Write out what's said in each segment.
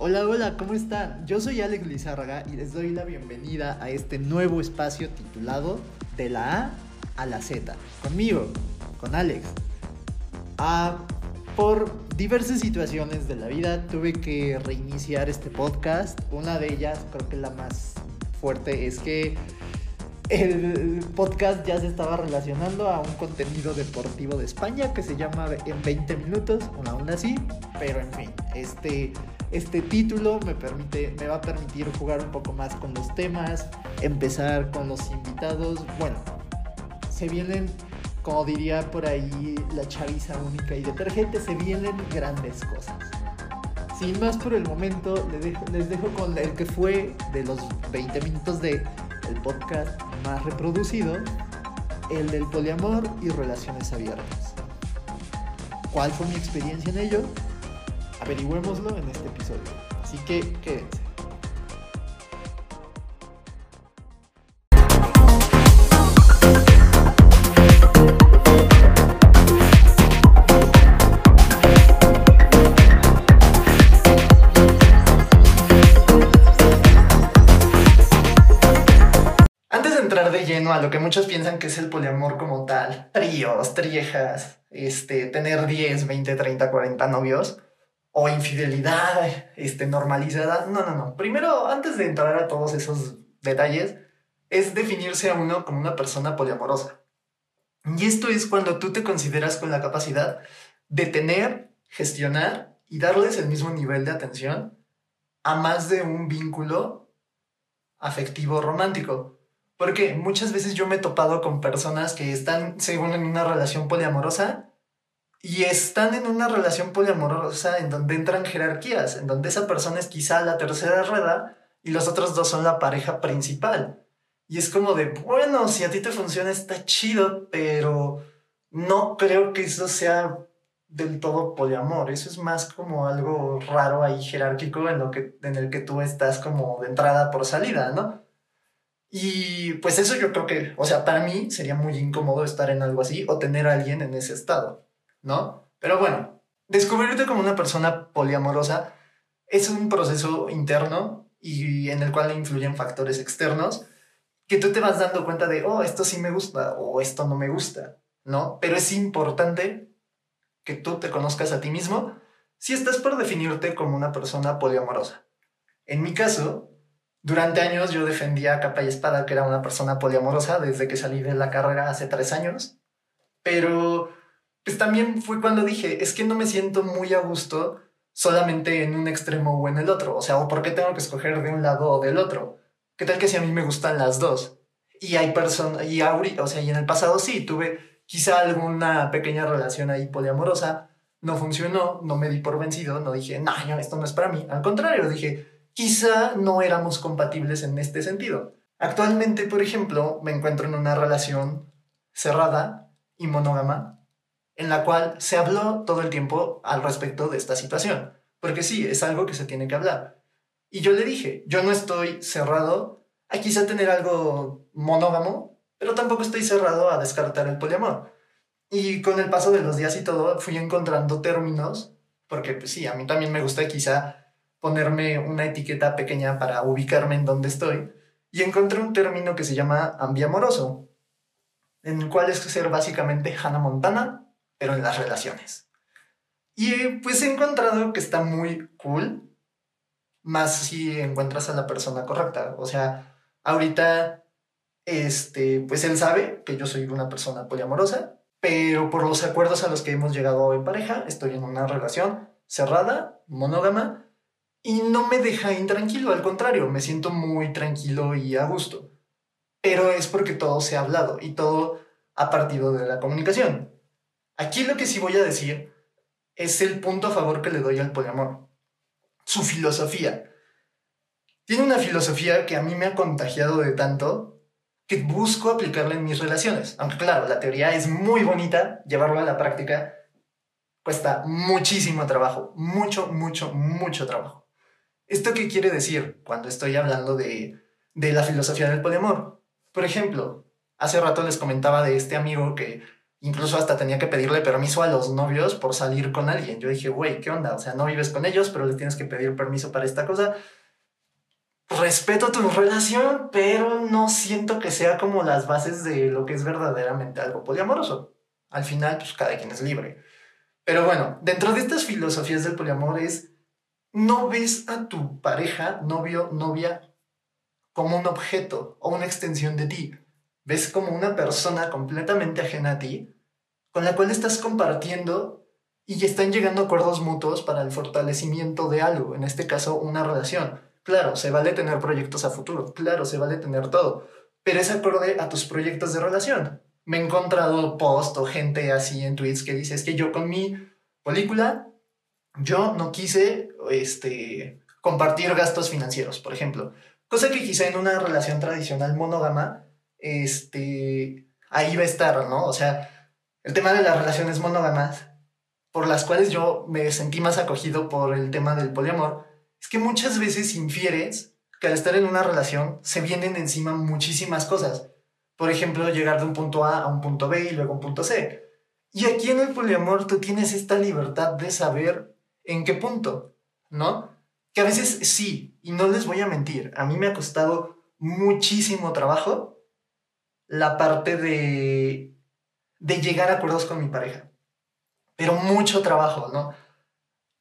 Hola, hola, ¿cómo están? Yo soy Alex Lizárraga y les doy la bienvenida a este nuevo espacio titulado De la A a la Z. Conmigo, con Alex. Ah, por diversas situaciones de la vida tuve que reiniciar este podcast. Una de ellas, creo que la más fuerte, es que el podcast ya se estaba relacionando a un contenido deportivo de España que se llama En 20 minutos, aún así, pero en fin, este, este título me, permite, me va a permitir jugar un poco más con los temas, empezar con los invitados, bueno, se vienen, como diría por ahí la chaviza única y detergente, se vienen grandes cosas. Sin más por el momento, les dejo, con el que fue de los 20 minutos de el podcast más reproducido, el del poliamor y relaciones abiertas. ¿Cuál fue mi experiencia en ello? Averigüémoslo en este episodio. Así que quédense. Lo que muchos piensan que es el poliamor como tal, tríos, triejas, este, tener 10, 20, 30, 40 novios o infidelidad este, normalizada. No, no, no. Primero, antes de entrar a todos esos detalles, es definirse a uno como una persona poliamorosa. Y esto es cuando tú te consideras con la capacidad de tener, gestionar y darles el mismo nivel de atención a más de un vínculo afectivo romántico. Porque muchas veces yo me he topado con personas que están, según en una relación poliamorosa, y están en una relación poliamorosa en donde entran jerarquías, en donde esa persona es quizá la tercera rueda y los otros dos son la pareja principal. Y es como de, bueno, si a ti te funciona está chido, pero no creo que eso sea del todo poliamor. Eso es más como algo raro ahí jerárquico en, lo que, en el que tú estás como de entrada por salida, ¿no? Y pues eso yo creo que, o sea, para mí sería muy incómodo estar en algo así o tener a alguien en ese estado, ¿no? Pero bueno, descubrirte como una persona poliamorosa es un proceso interno y en el cual influyen factores externos que tú te vas dando cuenta de, oh, esto sí me gusta o esto no me gusta, ¿no? Pero es importante que tú te conozcas a ti mismo si estás por definirte como una persona poliamorosa. En mi caso, durante años yo defendía capa y espada que era una persona poliamorosa desde que salí de la carrera hace tres años. Pero pues también fue cuando dije, es que no me siento muy a gusto solamente en un extremo o en el otro. O sea, ¿o por qué tengo que escoger de un lado o del otro? ¿Qué tal que si a mí me gustan las dos? Y hay personas, y ahorita, o sea, y en el pasado sí, tuve quizá alguna pequeña relación ahí poliamorosa, no funcionó, no me di por vencido, no dije, no, esto no es para mí. Al contrario, dije, quizá no éramos compatibles en este sentido. Actualmente, por ejemplo, me encuentro en una relación cerrada y monógama, en la cual se habló todo el tiempo al respecto de esta situación, porque sí, es algo que se tiene que hablar. Y yo le dije, yo no estoy cerrado a quizá tener algo monógamo, pero tampoco estoy cerrado a descartar el poliamor. Y con el paso de los días y todo, fui encontrando términos, porque pues sí, a mí también me gusta quizá ponerme una etiqueta pequeña para ubicarme en donde estoy y encontré un término que se llama ambiamoroso, en el cual es ser básicamente Hannah Montana, pero en las relaciones. Y pues he encontrado que está muy cool, más si encuentras a la persona correcta. O sea, ahorita, este, pues él sabe que yo soy una persona poliamorosa, pero por los acuerdos a los que hemos llegado en pareja, estoy en una relación cerrada, monógama, y no me deja intranquilo, al contrario, me siento muy tranquilo y a gusto. Pero es porque todo se ha hablado y todo ha partido de la comunicación. Aquí lo que sí voy a decir es el punto a favor que le doy al poliamor. Su filosofía. Tiene una filosofía que a mí me ha contagiado de tanto que busco aplicarla en mis relaciones. Aunque claro, la teoría es muy bonita, llevarlo a la práctica cuesta muchísimo trabajo, mucho, mucho, mucho trabajo. ¿Esto qué quiere decir cuando estoy hablando de, la filosofía del poliamor? Por ejemplo, hace rato les comentaba de este amigo que Incluso hasta tenía que pedirle permiso a los novios por salir con alguien. Yo dije, güey, ¿qué onda? O sea, no vives con ellos, pero le tienes que pedir permiso para esta cosa. Respeto tu relación, pero no siento que sea como las bases de lo que es verdaderamente algo poliamoroso. Al final, pues cada quien es libre. Pero bueno, dentro de estas filosofías del poliamor es, no ves a tu pareja, novio, novia, como un objeto o una extensión de ti ves como una persona completamente ajena a ti, con la cual estás compartiendo y están llegando acuerdos mutuos para el fortalecimiento de algo, en este caso una relación. Claro, se vale tener proyectos a futuro, claro, se vale tener todo, pero es acorde a tus proyectos de relación. Me he encontrado post o gente así en tweets que dice, es que yo con mi película, yo no quise este, compartir gastos financieros, por ejemplo. Cosa que quizá en una relación tradicional monógama este, ahí va a estar, ¿no? O sea, el tema de las relaciones monógamas, por las cuales yo me sentí más acogido por el tema del poliamor, es que muchas veces infieres que al estar en una relación se vienen encima muchísimas cosas. Por ejemplo, llegar de un punto A a un punto B y luego un punto C. Y aquí en el poliamor tú tienes esta libertad de saber en qué punto, ¿no? Que a veces sí, y no les voy a mentir, a mí me ha costado muchísimo trabajo la parte de, de llegar a acuerdos con mi pareja. Pero mucho trabajo, ¿no?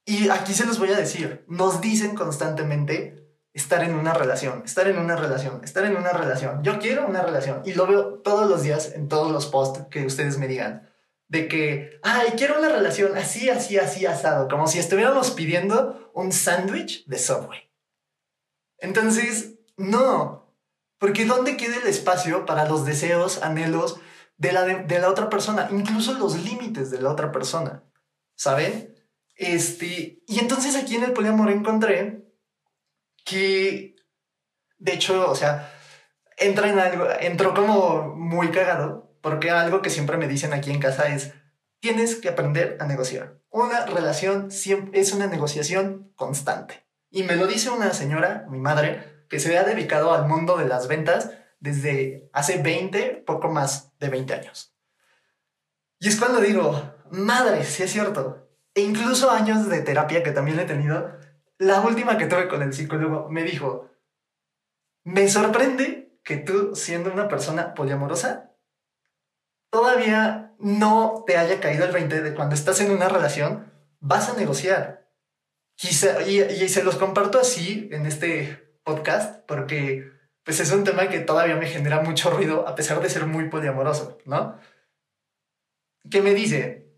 Y aquí se los voy a decir, nos dicen constantemente estar en una relación, estar en una relación, estar en una relación. Yo quiero una relación y lo veo todos los días en todos los posts que ustedes me digan. De que, ay, quiero una relación así, así, así, asado. Como si estuviéramos pidiendo un sándwich de Subway. Entonces, no, porque ¿dónde queda el espacio para los deseos, anhelos de la, de, la otra persona? Incluso los límites de la otra persona. ¿Saben? Este, y entonces aquí en el poliamor encontré que, de hecho, o sea, entra en algo, entró como muy cagado, porque algo que siempre me dicen aquí en casa es, tienes que aprender a negociar. Una relación es una negociación constante. Y me lo dice una señora, mi madre, que se ha dedicado al mundo de las ventas desde hace 20, poco más de 20 años. Y es cuando digo, madre, si es cierto. E incluso años de terapia que también he tenido, la última que tuve con el psicólogo me dijo, me sorprende que tú, siendo una persona poliamorosa, todavía no te haya caído el 20 de cuando estás en una relación, vas a negociar. Quizá, y, se los comparto así en este podcast porque pues es un tema que todavía me genera mucho ruido a pesar de ser muy poliamoroso, ¿no? ¿Qué me dice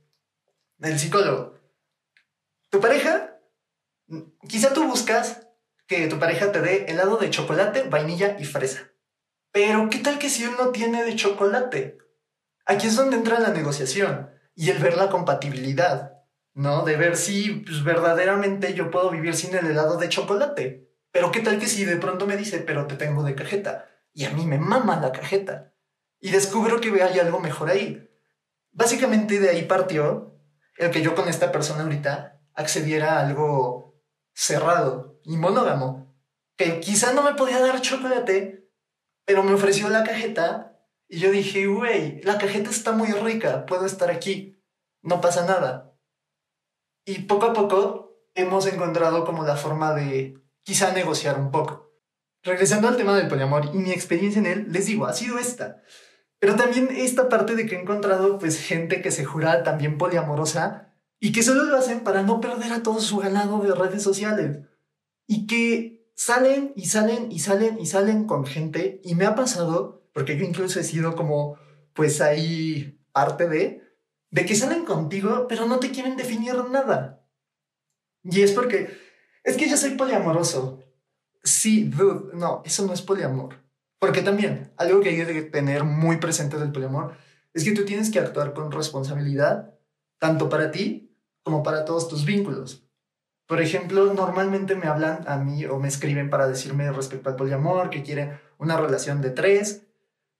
el psicólogo? Tu pareja, quizá tú buscas que tu pareja te dé helado de chocolate, vainilla y fresa. Pero ¿qué tal que si él no tiene de chocolate? Aquí es donde entra la negociación y el ver la compatibilidad, ¿no? De ver si pues, verdaderamente yo puedo vivir sin el helado de chocolate. Pero qué tal que si de pronto me dice, pero te tengo de cajeta. Y a mí me mama la cajeta. Y descubro que hay algo mejor ahí. Básicamente de ahí partió el que yo con esta persona ahorita accediera a algo cerrado y monógamo. Que quizá no me podía dar chocolate, pero me ofreció la cajeta. Y yo dije, güey, la cajeta está muy rica, puedo estar aquí, no pasa nada. Y poco a poco hemos encontrado como la forma de quizá negociar un poco. Regresando al tema del poliamor y mi experiencia en él, les digo, ha sido esta. Pero también esta parte de que he encontrado pues gente que se jura también poliamorosa y que solo lo hacen para no perder a todo su ganado de redes sociales. Y que salen y salen y salen y salen con gente y me ha pasado, porque yo incluso he sido como pues ahí parte de, de que salen contigo pero no te quieren definir nada. Y es porque es que yo soy poliamoroso. Sí, dude, no, eso no es poliamor. Porque también, algo que hay que tener muy presente del poliamor es que tú tienes que actuar con responsabilidad, tanto para ti como para todos tus vínculos. Por ejemplo, normalmente me hablan a mí o me escriben para decirme respecto al poliamor, que quieren una relación de tres.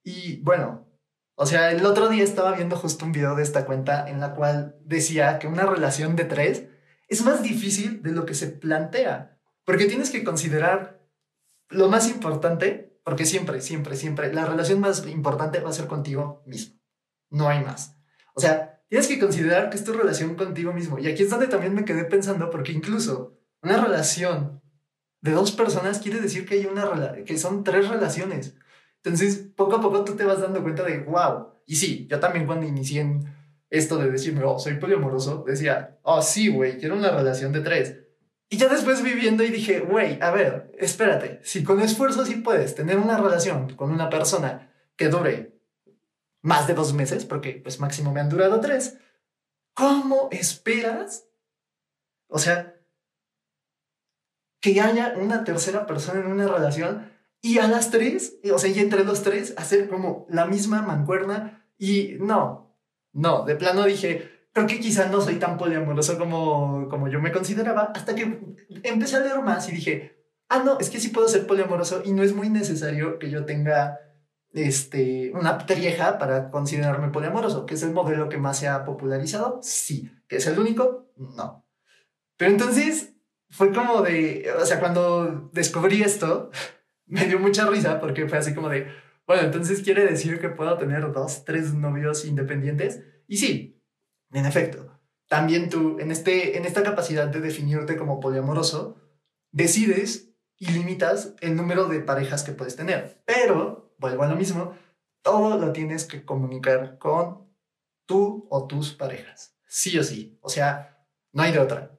Y bueno, o sea, el otro día estaba viendo justo un video de esta cuenta en la cual decía que una relación de tres es más difícil de lo que se plantea, porque tienes que considerar lo más importante, porque siempre, siempre, siempre, la relación más importante va a ser contigo mismo, no hay más. O sea, tienes que considerar que es tu relación contigo mismo. Y aquí es donde también me quedé pensando, porque incluso una relación de dos personas quiere decir que hay una que son tres relaciones. Entonces, poco a poco tú te vas dando cuenta de, wow. Y sí, yo también cuando inicié en esto de decirme, oh, soy poliamoroso, decía, oh, sí, güey, quiero una relación de tres. Y ya después viviendo y dije, güey, a ver, espérate, si con esfuerzo sí puedes tener una relación con una persona que dure más de dos meses, porque pues máximo me han durado tres, ¿cómo esperas? O sea, que haya una tercera persona en una relación y a las tres, o sea, y entre los tres, hacer como la misma mancuerna y no, no, de plano dije, creo que quizá no soy tan poliamoroso como, como yo me consideraba, hasta que empecé a leer más y dije, ah, no, es que sí puedo ser poliamoroso y no es muy necesario que yo tenga este, una trieja para considerarme poliamoroso, que es el modelo que más se ha popularizado, sí, que es el único, no. Pero entonces fue como de, o sea, cuando descubrí esto, me dio mucha risa porque fue así como de, bueno, entonces quiere decir que puedo tener dos, tres novios independientes. Y sí, en efecto, también tú, en, este, en esta capacidad de definirte como poliamoroso, decides y limitas el número de parejas que puedes tener. Pero, vuelvo a lo mismo, todo lo tienes que comunicar con tú o tus parejas. Sí o sí. O sea, no hay de otra.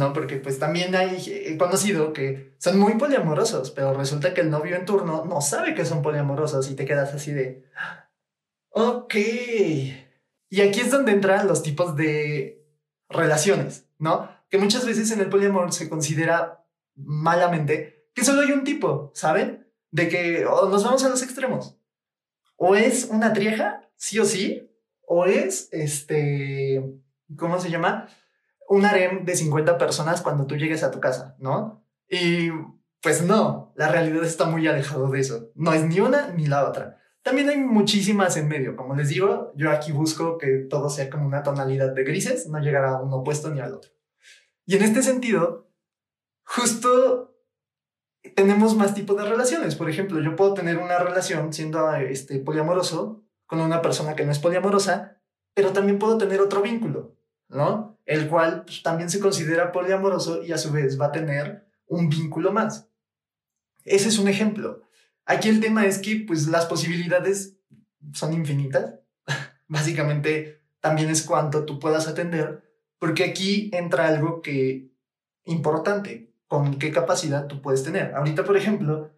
¿No? Porque pues también hay, conocido que son muy poliamorosos, pero resulta que el novio en turno no sabe que son poliamorosos y te quedas así de, ok, y aquí es donde entran los tipos de relaciones, ¿no? Que muchas veces en el poliamor se considera malamente que solo hay un tipo, ¿saben? De que nos vamos a los extremos. O es una trieja, sí o sí, o es este, ¿cómo se llama? Un harem de 50 personas cuando tú llegues a tu casa, ¿no? Y pues no, la realidad está muy alejado de eso. No es ni una ni la otra. También hay muchísimas en medio. Como les digo, yo aquí busco que todo sea como una tonalidad de grises, no llegar a un opuesto ni al otro. Y en este sentido, justo tenemos más tipos de relaciones. Por ejemplo, yo puedo tener una relación siendo este, poliamoroso con una persona que no es poliamorosa, pero también puedo tener otro vínculo, ¿no? El cual pues, también se considera poliamoroso y a su vez va a tener un vínculo más. Ese es un ejemplo. Aquí el tema es que pues las posibilidades son infinitas. Básicamente también es cuánto tú puedas atender, porque aquí entra algo que importante, con qué capacidad tú puedes tener. Ahorita, por ejemplo,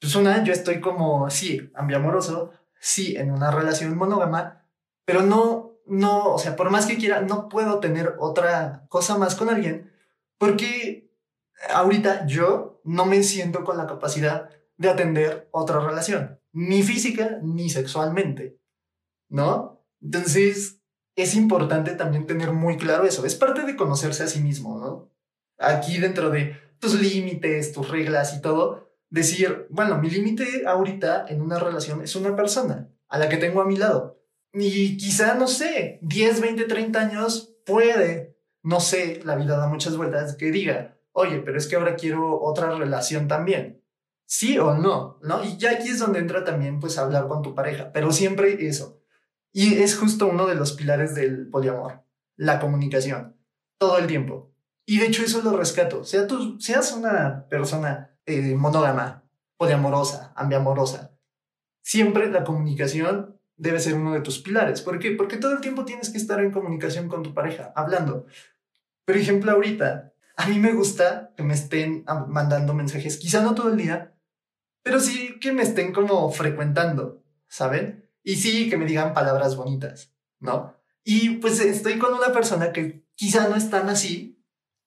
pues una, yo estoy como, sí, ambiamoroso, sí, en una relación monógama, pero no, no, o sea, por más que quiera, no puedo tener otra cosa más con alguien, porque ahorita yo no me siento con la capacidad de atender otra relación, ni física ni sexualmente, ¿no? Entonces, es importante también tener muy claro eso. Es parte de conocerse a sí mismo, ¿no? Aquí dentro de tus límites, tus reglas y todo, decir, bueno, mi límite ahorita en una relación es una persona a la que tengo a mi lado. Y quizá, no sé, 10, 20, 30 años puede, no sé, la vida da muchas vueltas, que diga, oye, pero es que ahora quiero otra relación también sí o no, ¿no? Y ya aquí es donde entra también, pues, hablar con tu pareja, pero siempre eso. Y es justo uno de los pilares del poliamor, la comunicación, todo el tiempo. Y de hecho eso lo rescato. Sea tú, seas una persona eh, monógama, poliamorosa, ambiamorosa, siempre la comunicación debe ser uno de tus pilares. ¿Por qué? Porque todo el tiempo tienes que estar en comunicación con tu pareja, hablando. Por ejemplo, ahorita, a mí me gusta que me estén mandando mensajes, quizá no todo el día, pero sí que me estén como frecuentando, ¿saben? Y sí que me digan palabras bonitas, ¿no? Y pues estoy con una persona que quizá no es tan así,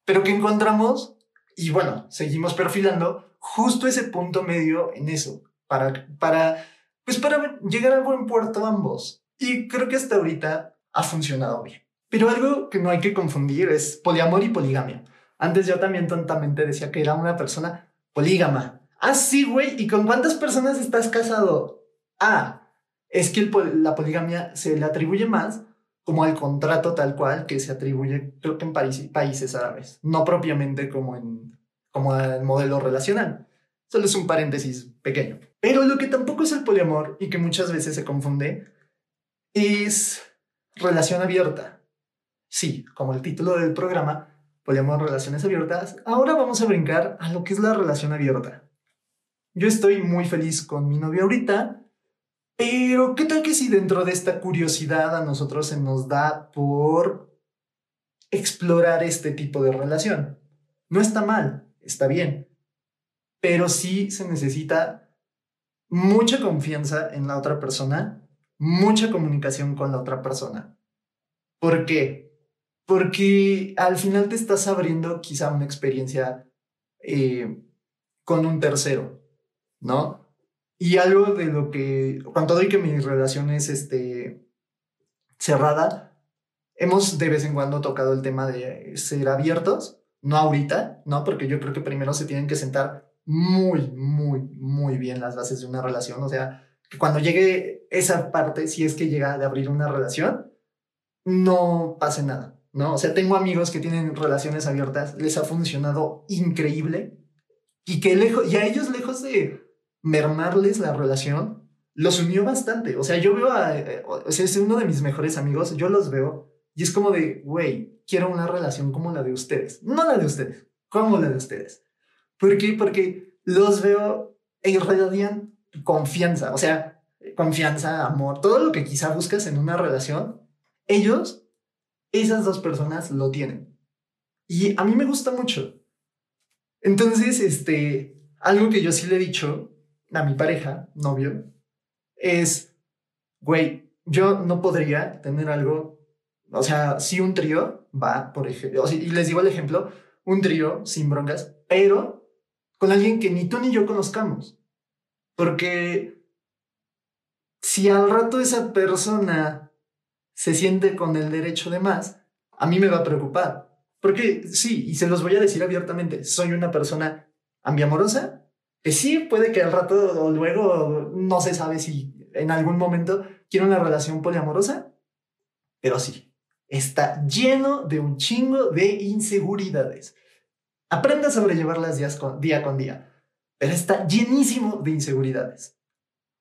pero que encontramos y bueno, seguimos perfilando justo ese punto medio en eso, para, para, pues para llegar al buen puerto ambos. Y creo que hasta ahorita ha funcionado bien. Pero algo que no hay que confundir es poliamor y poligamia. Antes yo también tontamente decía que era una persona polígama, Ah, sí, güey. ¿Y con cuántas personas estás casado? Ah, es que la poligamia se le atribuye más como al contrato tal cual que se atribuye, creo que en países árabes, no propiamente como en como el modelo relacional. Solo es un paréntesis pequeño. Pero lo que tampoco es el poliamor y que muchas veces se confunde es relación abierta. Sí, como el título del programa, poliamor, relaciones abiertas, ahora vamos a brincar a lo que es la relación abierta. Yo estoy muy feliz con mi novia ahorita, pero ¿qué tal que si dentro de esta curiosidad a nosotros se nos da por explorar este tipo de relación? No está mal, está bien, pero sí se necesita mucha confianza en la otra persona, mucha comunicación con la otra persona. ¿Por qué? Porque al final te estás abriendo quizá una experiencia eh, con un tercero, ¿no? Y algo de lo que, cuando doy que mi relación es este, cerrada, hemos de vez en cuando tocado el tema de ser abiertos, no ahorita, ¿no? Porque yo creo que primero se tienen que sentar muy, muy, muy bien las bases de una relación. O sea, que cuando llegue esa parte, si es que llega de abrir una relación, no pase nada, ¿no? O sea, tengo amigos que tienen relaciones abiertas, les ha funcionado increíble y que lejos, y a ellos lejos de mermarles la relación, los unió bastante. O sea, yo veo a, eh, o sea, es uno de mis mejores amigos, yo los veo y es como de, güey, quiero una relación como la de ustedes, no la de ustedes, como la de ustedes. ¿Por qué? Porque los veo e irradian confianza, o sea, confianza, amor, todo lo que quizá buscas en una relación, ellos, esas dos personas lo tienen. Y a mí me gusta mucho. Entonces, este, algo que yo sí le he dicho a mi pareja, novio, es, güey, yo no podría tener algo, o sea, si un trío va, por ejemplo, y les digo el ejemplo, un trío sin broncas, pero con alguien que ni tú ni yo conozcamos. Porque si al rato esa persona se siente con el derecho de más, a mí me va a preocupar. Porque sí, y se los voy a decir abiertamente, soy una persona ambiamorosa, que sí puede que al rato o luego no se sabe si en algún momento quiero una relación poliamorosa, pero sí, está lleno de un chingo de inseguridades. Aprenda a sobrellevarlas día con día, pero está llenísimo de inseguridades.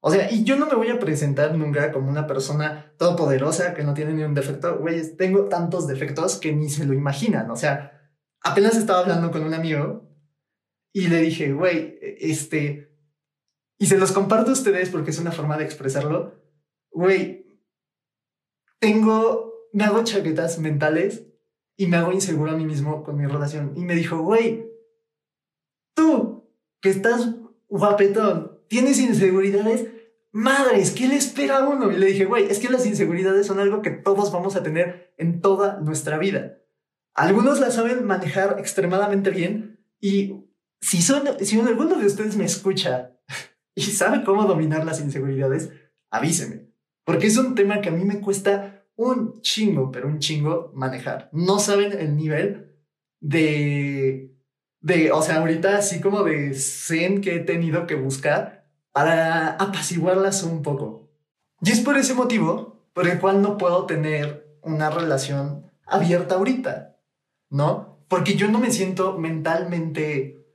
O sea, y yo no me voy a presentar nunca como una persona todopoderosa que no tiene ni un defecto. Güey, tengo tantos defectos que ni se lo imaginan. O sea, apenas estaba hablando con un amigo y le dije, güey, este, y se los comparto a ustedes porque es una forma de expresarlo. Güey, tengo, me hago chaquetas mentales y me hago inseguro a mí mismo con mi relación. Y me dijo, güey, tú que estás guapetón, tienes inseguridades, madres, ¿qué le espera a uno? Y le dije, güey, es que las inseguridades son algo que todos vamos a tener en toda nuestra vida. Algunos las saben manejar extremadamente bien y si, son, si alguno de ustedes me escucha y sabe cómo dominar las inseguridades, avíseme. Porque es un tema que a mí me cuesta un chingo, pero un chingo manejar. No saben el nivel de, de, o sea, ahorita así como de zen que he tenido que buscar para apaciguarlas un poco. Y es por ese motivo por el cual no puedo tener una relación abierta ahorita, ¿no? Porque yo no me siento mentalmente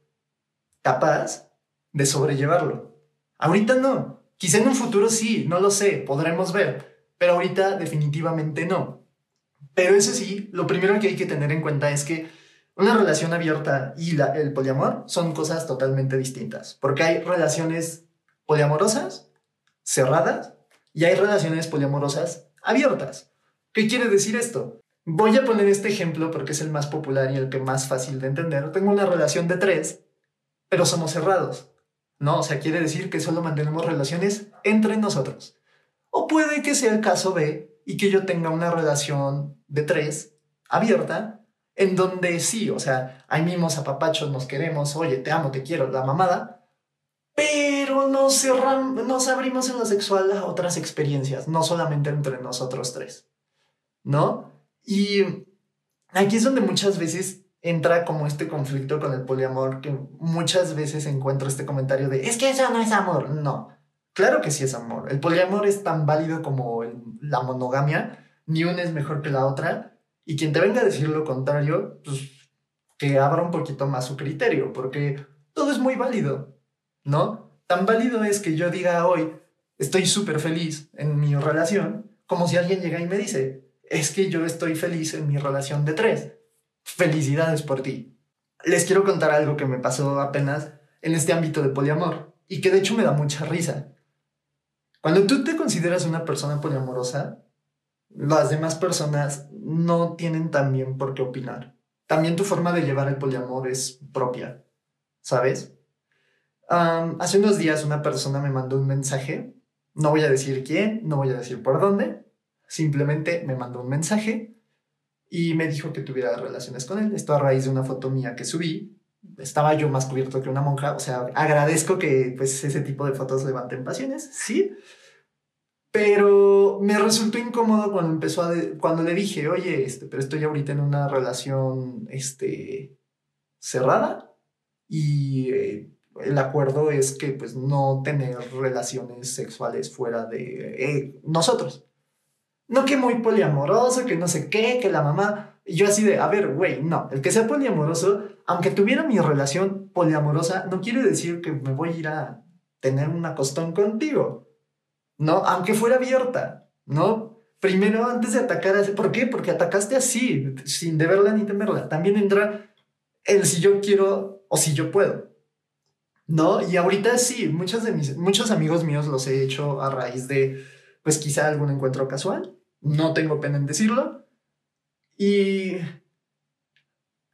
capaz de sobrellevarlo. Ahorita no. Quizá en un futuro sí, no lo sé, podremos ver pero ahorita definitivamente no. Pero eso sí, lo primero que hay que tener en cuenta es que una relación abierta y el poliamor son cosas totalmente distintas, porque hay relaciones poliamorosas cerradas y hay relaciones poliamorosas abiertas. ¿Qué quiere decir esto? Voy a poner este ejemplo porque es el más popular y el que más fácil de entender. Tengo una relación de tres, pero somos cerrados. ¿No? O sea, quiere decir que solo mantenemos relaciones entre nosotros. O puede que sea el caso B y que yo tenga una relación de tres abierta, en donde sí, o sea, hay mimos, apapachos, nos queremos, oye, te amo, te quiero, la mamada, pero nos, cerramos, nos abrimos en lo sexual a otras experiencias, no solamente entre nosotros tres, ¿no? Y aquí es donde muchas veces entra como este conflicto con el poliamor, que muchas veces encuentro este comentario de, es que eso no es amor, no. Claro que sí es amor. El poliamor es tan válido como la monogamia. Ni una es mejor que la otra. Y quien te venga a decir lo contrario, pues que abra un poquito más su criterio, porque todo es muy válido, ¿no? Tan válido es que yo diga hoy, estoy súper feliz en mi relación, como si alguien llega y me dice, es que yo estoy feliz en mi relación de tres. Felicidades por ti. Les quiero contar algo que me pasó apenas en este ámbito de poliamor y que de hecho me da mucha risa. Cuando tú te consideras una persona poliamorosa, las demás personas no tienen también por qué opinar. También tu forma de llevar el poliamor es propia, ¿sabes? hace unos días una persona me mandó un mensaje, no voy a decir quién, no voy a decir por dónde, simplemente me mandó un mensaje y me dijo que tuviera relaciones con él. Esto a raíz de una foto mía que subí. Estaba yo más cubierto que una monja, o sea, agradezco que pues ese tipo de fotos levanten pasiones, sí, pero me resultó incómodo cuando empezó a cuando le dije, oye, este, pero estoy ahorita en una relación este, cerrada y eh, el acuerdo es que pues no tener relaciones sexuales fuera de eh, nosotros. No que muy poliamoroso, que no sé qué, que la mamá. Y yo así de, a ver, güey, no, el que sea poliamoroso, aunque tuviera mi relación poliamorosa, no quiere decir que me voy a ir a tener una costón contigo. ¿no? Aunque fuera abierta, ¿no? Primero, antes de atacar ¿por qué? Porque atacaste así, sin deberla ni temerla. También entra el si yo quiero o si yo puedo, ¿no? Y ahorita sí, muchos de mis, muchos amigos míos los he hecho a raíz de, pues quizá algún encuentro casual, no tengo pena en decirlo. Y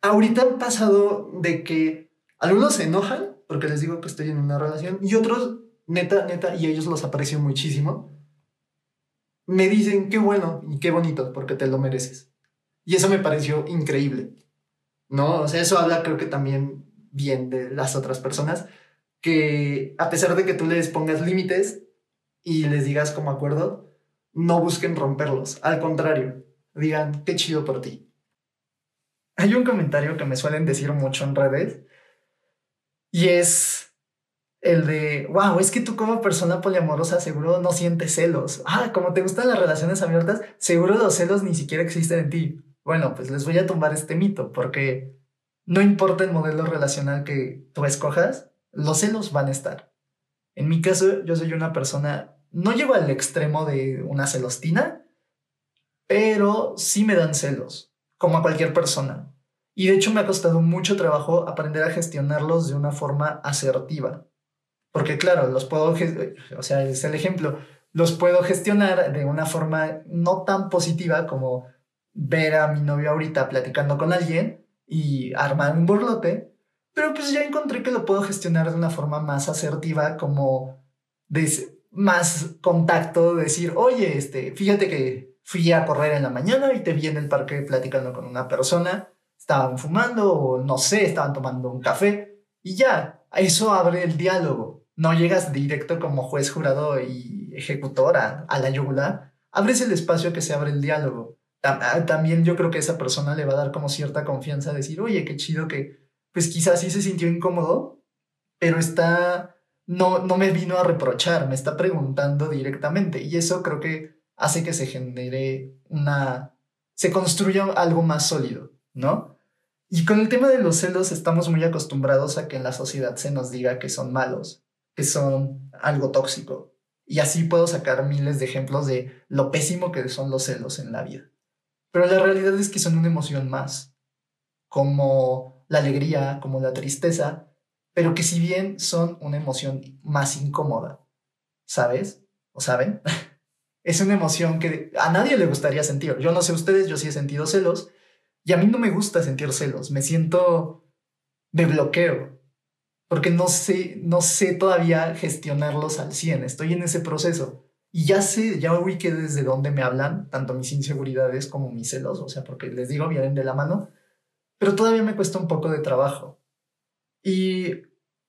ahorita han pasado de que algunos se enojan porque les digo que estoy en una relación y otros neta, neta, y ellos los aprecio muchísimo, me dicen qué bueno y qué bonito, porque te lo mereces. Y eso me pareció increíble, ¿no? O sea, eso habla creo que también bien de las otras personas, que a pesar de que tú les pongas límites y les digas como acuerdo, no busquen romperlos, al contrario, digan qué chido por ti. Hay un comentario que me suelen decir mucho en redes y es el de, wow, es que tú como persona poliamorosa seguro no sientes celos. Ah, como te gustan las relaciones abiertas, seguro los celos ni siquiera existen en ti. Bueno, pues les voy a tumbar este mito, porque no importa el modelo relacional que tú escojas, los celos van a estar. En mi caso, yo soy una persona, no llego al extremo de una celostina, pero sí me dan celos, como a cualquier persona. Y de hecho me ha costado mucho trabajo aprender a gestionarlos de una forma asertiva. Porque claro, los puedo, o sea, es el ejemplo, los puedo gestionar de una forma no tan positiva como ver a mi novio ahorita platicando con alguien y armar un borlote, pero pues ya encontré que lo puedo gestionar de una forma más asertiva, como de más contacto, decir, oye, este, fíjate que fui a correr en la mañana y te vi en el parque platicando con una persona, estaban fumando o no sé, estaban tomando un café y ya, eso abre el diálogo no llegas directo como juez, jurado y ejecutora a, la yugular, abres el espacio que se abre el diálogo. Ah, también yo creo que esa persona le va a dar como cierta confianza a decir, oye, qué chido que, pues quizás sí se sintió incómodo, pero está, no, no me vino a reprochar, me está preguntando directamente. Y eso creo que hace que se genere una, se construya algo más sólido, ¿no? Y con el tema de los celos estamos muy acostumbrados a que en la sociedad se nos diga que son malos que son algo tóxico. Y así puedo sacar miles de ejemplos de lo pésimo que son los celos en la vida. Pero la realidad es que son una emoción más, como la alegría, como la tristeza, pero que si bien son una emoción más incómoda, ¿sabes? ¿O saben? es una emoción que a nadie le gustaría sentir. Yo no sé ustedes, yo sí he sentido celos y a mí no me gusta sentir celos, me siento de bloqueo, porque no sé, no sé todavía gestionarlos al 100, estoy en ese proceso. Y ya sé, ya que desde dónde me hablan, tanto mis inseguridades como mis celos, o sea, porque les digo, vienen de la mano, pero todavía me cuesta un poco de trabajo. Y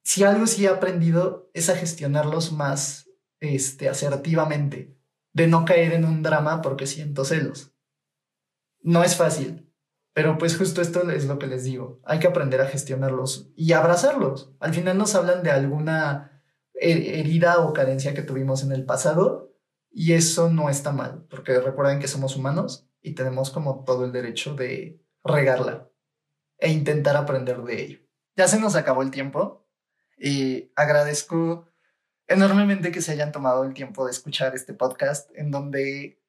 si algo sí he aprendido es a gestionarlos más este, asertivamente, de no caer en un drama porque siento celos. No es fácil, pero pues justo esto es lo que les digo. Hay que aprender a gestionarlos y abrazarlos. Al final nos hablan de alguna herida o carencia que tuvimos en el pasado y eso no está mal, porque recuerden que somos humanos y tenemos como todo el derecho de regarla e intentar aprender de ello. Ya se nos acabó el tiempo y agradezco enormemente que se hayan tomado el tiempo de escuchar este podcast en donde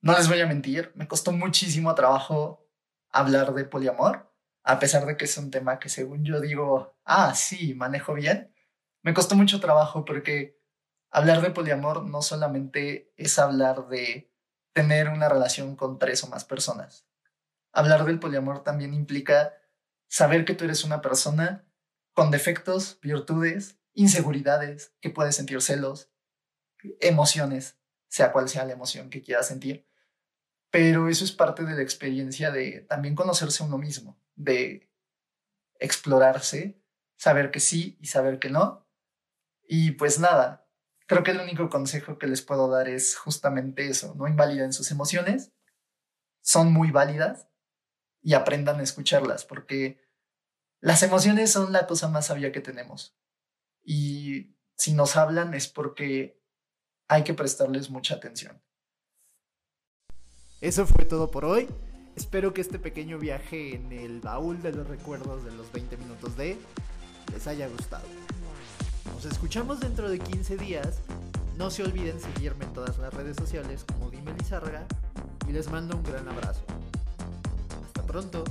no les voy a mentir, me costó muchísimo trabajo hablar de poliamor, a pesar de que es un tema que según yo digo, ah, sí, manejo bien. Me costó mucho trabajo porque hablar de poliamor no solamente es hablar de tener una relación con tres o más personas. Hablar del poliamor también implica saber que tú eres una persona con defectos, virtudes, inseguridades, que puedes sentir celos, emociones, sea cual sea la emoción que quieras sentir. Pero eso es parte de la experiencia de también conocerse uno mismo, de explorarse, saber que sí y saber que no. Y pues nada, creo que el único consejo que les puedo dar es justamente eso, no invaliden sus emociones, son muy válidas y aprendan a escucharlas, porque las emociones son la cosa más sabia que tenemos. Y si nos hablan es porque hay que prestarles mucha atención. Eso fue todo por hoy. Espero que este pequeño viaje en el baúl de los recuerdos de los 20 minutos de les haya gustado. Nos escuchamos dentro de 15 días. No se olviden seguirme en todas las redes sociales como Dime Lizarga y les mando un gran abrazo. Hasta pronto.